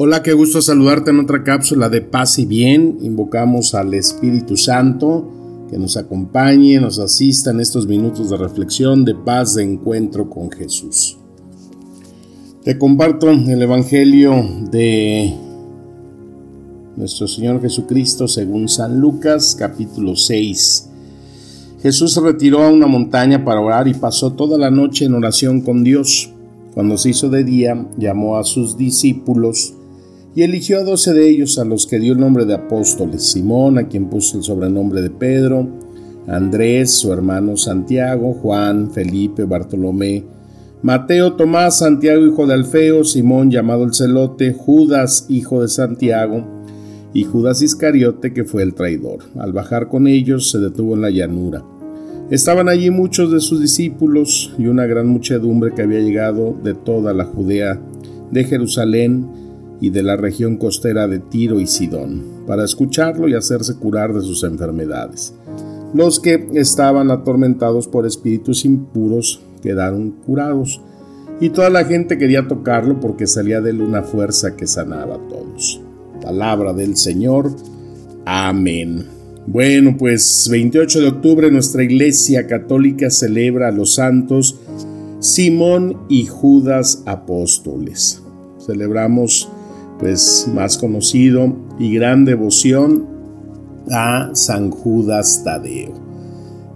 Hola, qué gusto saludarte en otra cápsula de paz y bien. Invocamos al Espíritu Santo que nos acompañe, nos asista en estos minutos de reflexión, de paz, de encuentro con Jesús. Te comparto el Evangelio de nuestro Señor Jesucristo según San Lucas capítulo 6. Jesús se retiró a una montaña para orar y pasó toda la noche en oración con Dios. Cuando se hizo de día, llamó a sus discípulos y eligió a doce de ellos a los que dio el nombre de apóstoles, Simón, a quien puso el sobrenombre de Pedro, Andrés, su hermano Santiago, Juan, Felipe, Bartolomé, Mateo, Tomás, Santiago, hijo de Alfeo, Simón, llamado el celote, Judas, hijo de Santiago, y Judas Iscariote, que fue el traidor. Al bajar con ellos, se detuvo en la llanura. Estaban allí muchos de sus discípulos y una gran muchedumbre que había llegado de toda la Judea, de Jerusalén, y de la región costera de Tiro y Sidón, para escucharlo y hacerse curar de sus enfermedades. Los que estaban atormentados por espíritus impuros quedaron curados, y toda la gente quería tocarlo porque salía de él una fuerza que sanaba a todos. Palabra del Señor. Amén. Bueno, pues 28 de octubre nuestra Iglesia Católica celebra a los santos Simón y Judas apóstoles. Celebramos pues más conocido y gran devoción a San Judas Tadeo.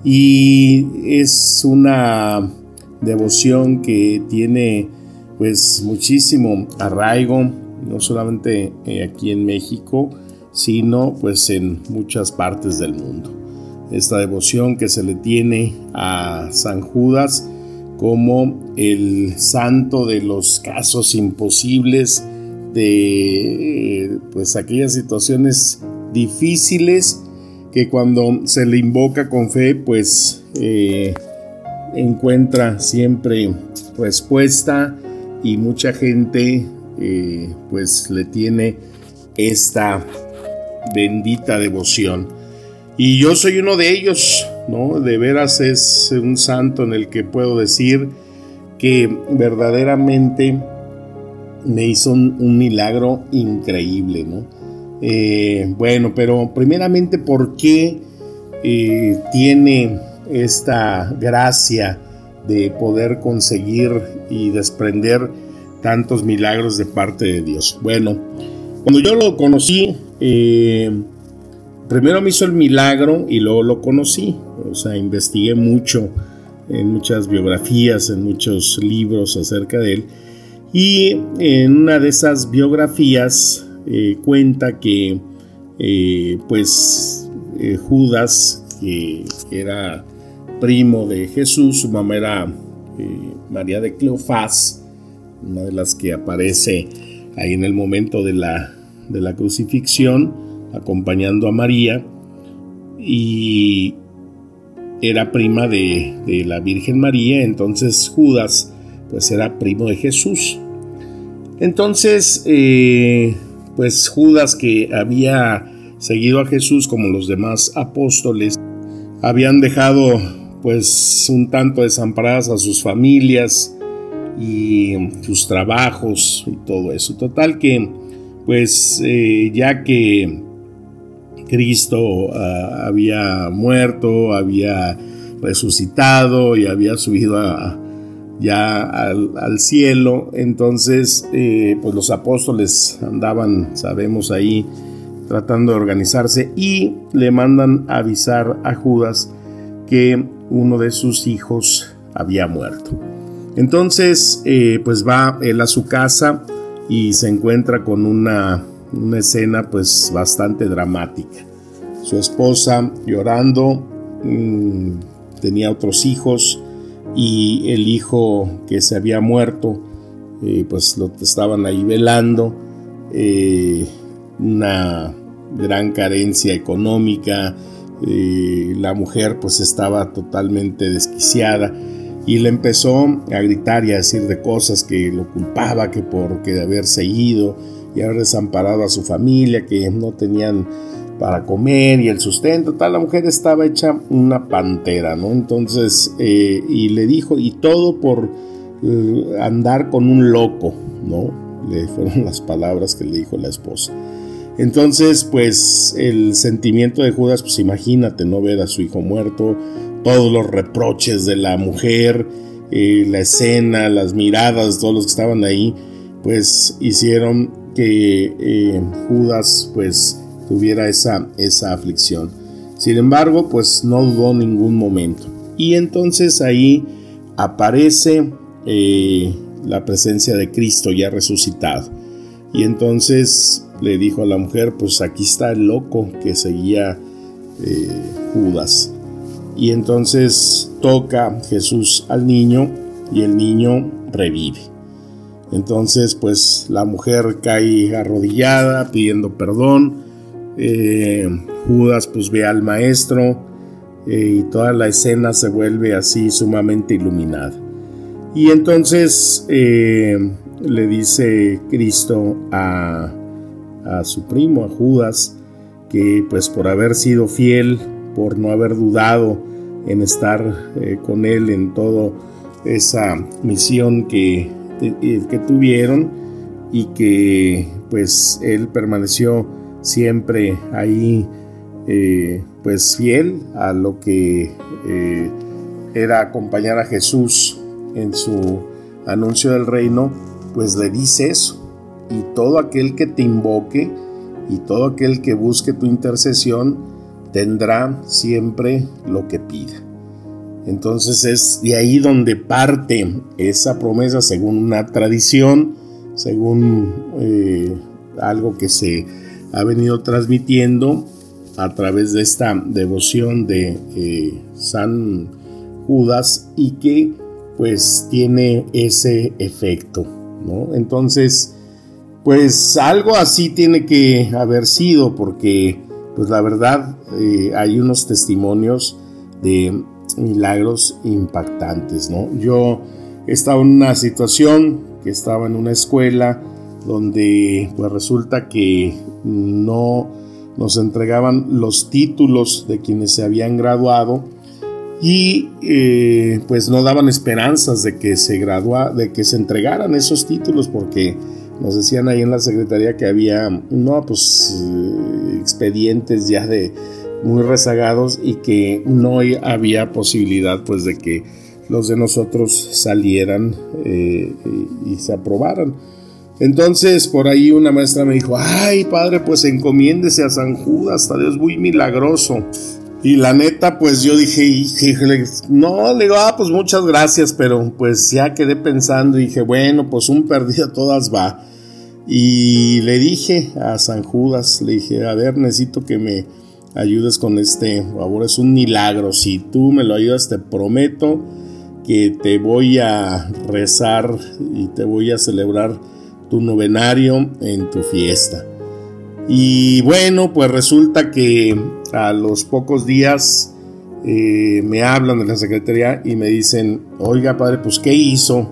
Y es una devoción que tiene pues muchísimo arraigo, no solamente eh, aquí en México, sino pues en muchas partes del mundo. Esta devoción que se le tiene a San Judas como el santo de los casos imposibles, de pues aquellas situaciones difíciles que cuando se le invoca con fe pues eh, encuentra siempre respuesta y mucha gente eh, pues le tiene esta bendita devoción. Y yo soy uno de ellos no de veras es un santo en el que puedo decir que verdaderamente me hizo un, milagro increíble, ¿no? Eh, bueno, pero primeramente, ¿por qué eh, tiene esta gracia de poder conseguir y desprender tantos milagros de parte de Dios? Bueno, cuando yo lo conocí, eh, primero me hizo el milagro y luego lo conocí, o sea, investigué mucho en muchas biografías, en muchos libros acerca de él y en una de esas biografías eh, cuenta que eh, pues eh, Judas, que era primo de Jesús, su mamá era María de Cleofás, una de las que aparece ahí en el momento de la, de la crucifixión, acompañando a María, y era prima de, de la Virgen María, entonces Judas pues era primo de Jesús. Entonces, eh, pues Judas que había seguido a Jesús como los demás apóstoles, habían dejado pues un tanto desamparadas a sus familias y sus trabajos y todo eso. Total que pues eh, ya que Cristo ah, había muerto, había resucitado y había subido a, ya al, cielo. Entonces, eh, pues los apóstoles andaban, sabemos ahí, tratando de organizarse y le mandan avisar a Judas que uno de sus hijos había muerto. Entonces, eh, pues va él a su casa y se encuentra con una, una escena pues bastante dramática. Su esposa llorando, mm, tenía otros hijos, y el hijo que se había muerto eh, pues lo estaban ahí velando, eh, una gran carencia económica, eh, la mujer pues estaba totalmente desquiciada y le empezó a gritar y a decir de cosas que lo culpaba, que porque de haberse ido y haber desamparado a su familia, que no tenían para comer y el sustento, tal, la mujer estaba hecha una pantera, ¿no? Entonces, y le dijo, y todo por eh, andar con un loco, ¿no? Le fueron las palabras que le dijo la esposa. Entonces, pues el sentimiento de Judas, pues imagínate, ¿no? Ver a su hijo muerto, todos los reproches de la mujer, eh, la escena, las miradas, todos los que estaban ahí, pues hicieron que eh, Judas, pues tuviera esa, esa aflicción. Sin embargo, pues no dudó ningún momento. Y entonces ahí aparece eh, la presencia de Cristo ya resucitado. Y entonces le dijo a la mujer, pues aquí está el loco que seguía eh, Judas. Y entonces toca Jesús al niño y el niño revive. Entonces pues la mujer cae arrodillada pidiendo perdón. Eh, Judas pues ve al maestro y toda la escena se vuelve así sumamente iluminada. Y entonces eh, le dice Cristo a, su primo, a Judas, que pues por haber sido fiel, por no haber dudado en estar eh, con él en toda esa misión que, eh, que tuvieron y que pues él permaneció siempre ahí pues fiel a lo que era acompañar a Jesús en su anuncio del reino, pues le dice eso. Y todo aquel que te invoque y todo aquel que busque tu intercesión tendrá siempre lo que pida. Entonces es de ahí donde parte esa promesa según una tradición, según eh, algo que se ha venido transmitiendo a través de esta devoción de eh, San Judas y que pues tiene ese efecto, ¿no? Entonces, pues algo así tiene que haber sido porque, pues la verdad, eh, hay unos testimonios de milagros impactantes, ¿no? Yo estaba en una situación que estaba en una escuela donde pues resulta que no nos entregaban los títulos de quienes se habían graduado y eh, pues no daban esperanzas de que se gradua, de que se entregaran esos títulos porque nos decían ahí en la secretaría que había no pues eh, expedientes ya de muy rezagados y que no había posibilidad pues de que los de nosotros salieran eh, y se aprobaran. Entonces por ahí una maestra me dijo, ay padre, pues encomiéndese a San Judas, hasta Dios muy milagroso. Y la neta, pues yo dije, no, le digo, ah, pues muchas gracias, pero pues ya quedé pensando y dije, bueno, pues un perdido todas va. Y le dije a San Judas, le dije, a ver, necesito que me ayudes con este favor, es un milagro, si tú me lo ayudas, te prometo que te voy a rezar y te voy a celebrar tu novenario en tu fiesta. Y bueno, pues resulta que a los pocos días eh, me hablan de la secretaría y me dicen, oiga padre, pues ¿qué hizo?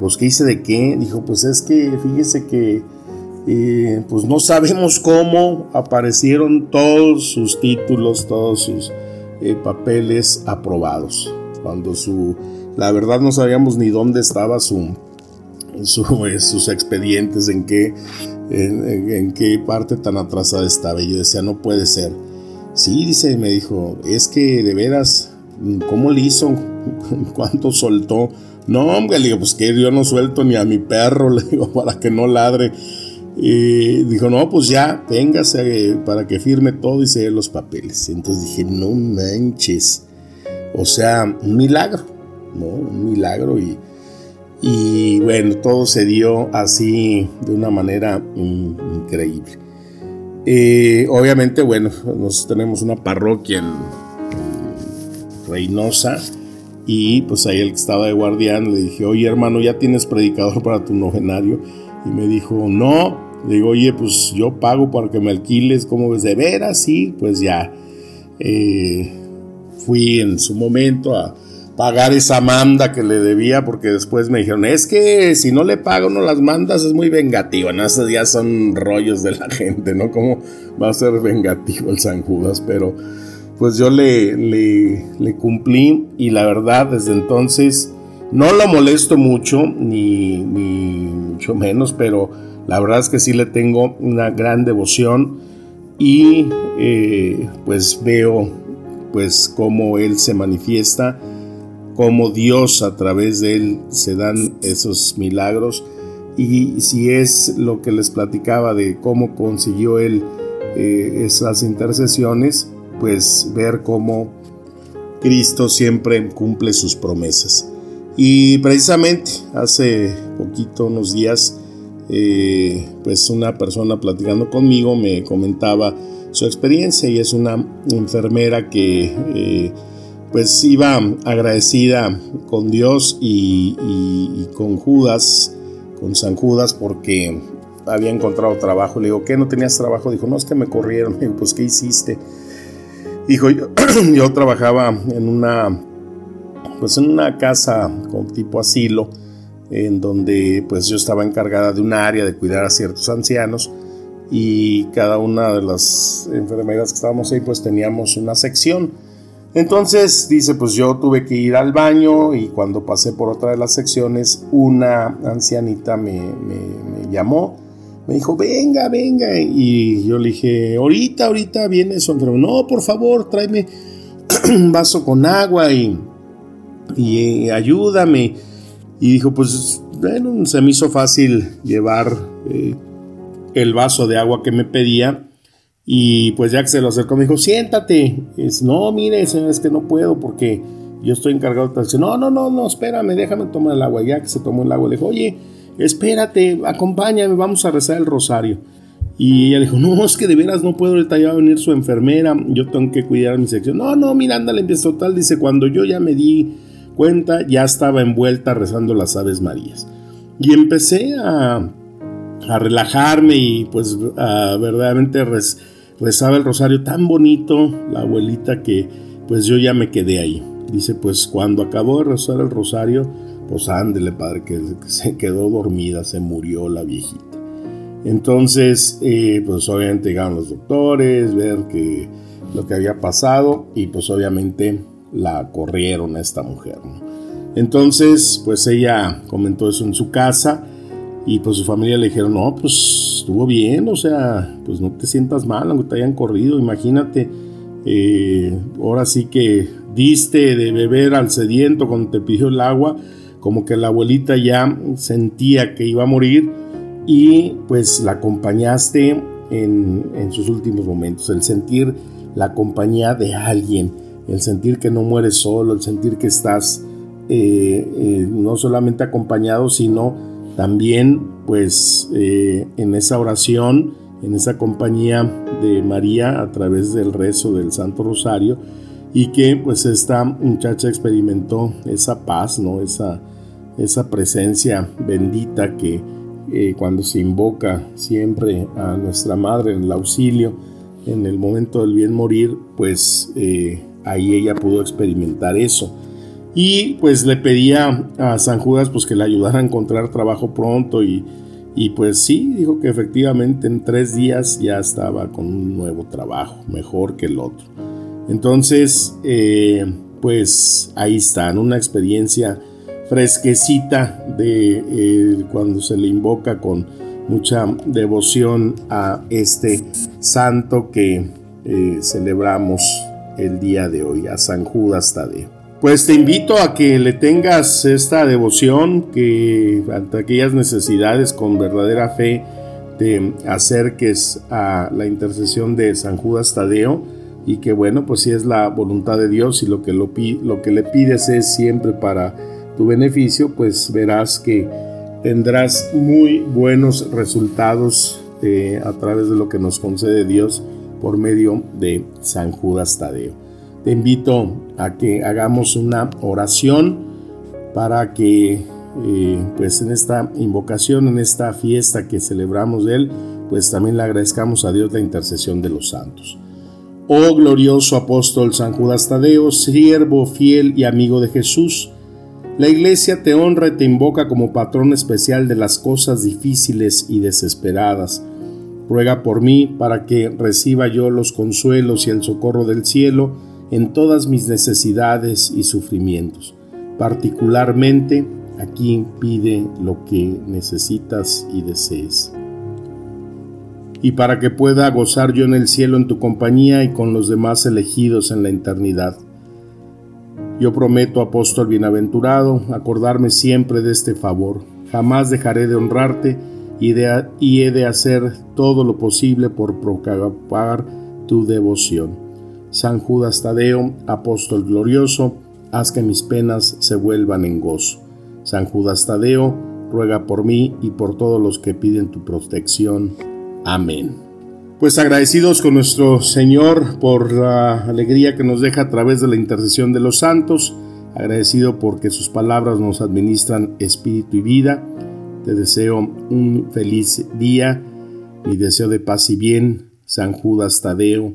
Pues ¿qué hice de qué? Dijo, pues es que fíjese que eh, pues no sabemos cómo aparecieron todos sus títulos, todos sus eh, papeles aprobados. Cuando su, la verdad no sabíamos ni dónde estaba su, sus expedientes, en qué, en qué parte tan atrasada estaba. Y yo decía, no puede ser. Sí, dice, me dijo, es que de veras, ¿cómo le hizo? ¿Cuánto soltó? No, hombre, le digo, pues que yo no suelto ni a mi perro, le digo, para que no ladre. Y dijo, no, pues ya, téngase para que firme todo y se los papeles. Entonces dije, no manches. O sea, un milagro, ¿no? Un milagro y, y bueno, todo se dio así de una manera increíble. Eh, obviamente, bueno, nos tenemos una parroquia en, Reynosa y pues ahí el que estaba de guardián le dije, oye hermano, ¿ya tienes predicador para tu novenario? Y me dijo, no. Le digo, oye, pues yo pago para que me alquiles, ¿cómo ves? De veras, sí, pues ya. Eh, fui en su momento a pagar esa manda que le debía porque después me dijeron, es que si no le pago no las mandas es muy vengativa, ¿no? Esos ya son rollos de la gente, ¿no? ¿Cómo va a ser vengativo el San Judas? Pero pues yo le, le, cumplí y la verdad desde entonces no lo molesto mucho, ni, ni mucho menos, pero la verdad es que sí le tengo una gran devoción y eh, pues veo pues cómo él se manifiesta, cómo Dios a través de él se dan esos milagros y si es lo que les platicaba de cómo consiguió él eh, esas intercesiones, pues ver cómo Cristo siempre cumple sus promesas. Y precisamente hace poquito, unos días, eh, pues una persona platicando conmigo me comentaba su experiencia y es una enfermera que eh, pues iba agradecida con Dios y, con Judas, con San Judas, porque había encontrado trabajo. Le digo, ¿qué? ¿No tenías trabajo? Dijo, no, es que me corrieron. Le digo, pues, ¿qué hiciste? Dijo, yo, trabajaba en una, pues en una casa con tipo asilo, en donde pues yo estaba encargada de un área de cuidar a ciertos ancianos y cada una de las enfermeras que estábamos ahí pues teníamos una sección. Entonces dice, pues yo tuve que ir al baño y cuando pasé por otra de las secciones, una ancianita me, llamó me dijo, venga, venga. Y yo le dije, ahorita, ahorita viene eso. Pero no, por favor, tráeme un vaso con agua y, y eh, ayúdame. Y dijo, pues, bueno, se me hizo fácil llevar eh, el vaso de agua que me pedía. Y pues que se lo acercó, me dijo, siéntate. Es, no, mire, señor, es que no puedo porque yo estoy encargado de... No, no, no, no, espérame, déjame tomar el agua. Que se tomó el agua, le dijo, oye, espérate, acompáñame, vamos a rezar el rosario. Y ella dijo, no, es que de veras no puedo, ahorita ya va a venir su enfermera, yo tengo que cuidar mi sección. No, no, mira, ándale, empieza total, dice, cuando yo ya me di cuenta, ya estaba envuelta rezando las Aves Marías. Y empecé a, a relajarme y pues a verdaderamente rezaba el rosario tan bonito, la abuelita, que pues yo ya me quedé ahí. Dice, pues cuando acabó de rezar el rosario, pues ándele, padre, que, se quedó dormida, se murió la viejita. Entonces, eh, pues obviamente llegaron los doctores, ver que lo que había pasado y pues obviamente la corrieron a esta mujer. Entonces, pues ella comentó eso en su casa y pues su familia le dijeron, no, pues estuvo bien, o sea, pues no te sientas mal aunque te hayan corrido, imagínate, eh, ahora sí que diste de beber al sediento cuando te pidió el agua, como que la abuelita ya sentía que iba a morir y pues la acompañaste en, sus últimos momentos, el sentir la compañía de alguien, el sentir que no mueres solo, el sentir que estás eh, eh, no solamente acompañado, sino también pues eh, en esa oración, en esa compañía de María a través del rezo del Santo Rosario y que pues esta muchacha experimentó esa paz, ¿no? Esa, esa presencia bendita que eh, cuando se invoca siempre a nuestra Madre en el auxilio, en el momento del bien morir, pues eh, ahí ella pudo experimentar eso. Y pues le pedía a San Judas pues que le ayudara a encontrar trabajo pronto y, y pues sí, dijo que efectivamente en tres días ya estaba con un nuevo trabajo, mejor que el otro. Entonces, eh, pues ahí está, en una experiencia fresquecita de eh, cuando se le invoca con mucha devoción a este santo que eh, celebramos el día de hoy, a San Judas Tadeo. Pues te invito a que le tengas esta devoción, que ante aquellas necesidades con verdadera fe te acerques a la intercesión de San Judas Tadeo y que bueno, pues si es la voluntad de Dios y lo que, lo, lo que le pides es siempre para tu beneficio, pues verás que tendrás muy buenos resultados eh, a través de lo que nos concede Dios por medio de San Judas Tadeo. Te invito a que hagamos una oración para que eh, pues en esta invocación, en esta fiesta que celebramos de Él, pues también le agradezcamos a Dios la intercesión de los santos. Oh glorioso apóstol San Judas Tadeo, siervo fiel y amigo de Jesús, la iglesia te honra y te invoca como patrón especial de las cosas difíciles y desesperadas. Ruega por mí para que reciba yo los consuelos y el socorro del cielo en todas mis necesidades y sufrimientos. Particularmente aquí pide lo que necesitas y desees. Y para que pueda gozar yo en el cielo en tu compañía y con los demás elegidos en la eternidad yo prometo, apóstol bienaventurado, acordarme siempre de este favor. Jamás dejaré de honrarte y, he de hacer todo lo posible por propagar tu devoción. San Judas Tadeo, apóstol glorioso, haz que mis penas se vuelvan en gozo. San Judas Tadeo, ruega por mí y por todos los que piden tu protección. Amén. Pues agradecidos con nuestro Señor por la alegría que nos deja a través de la intercesión de los santos, agradecido porque sus palabras nos administran espíritu y vida. Te deseo un feliz día, mi deseo de paz y bien. San Judas Tadeo,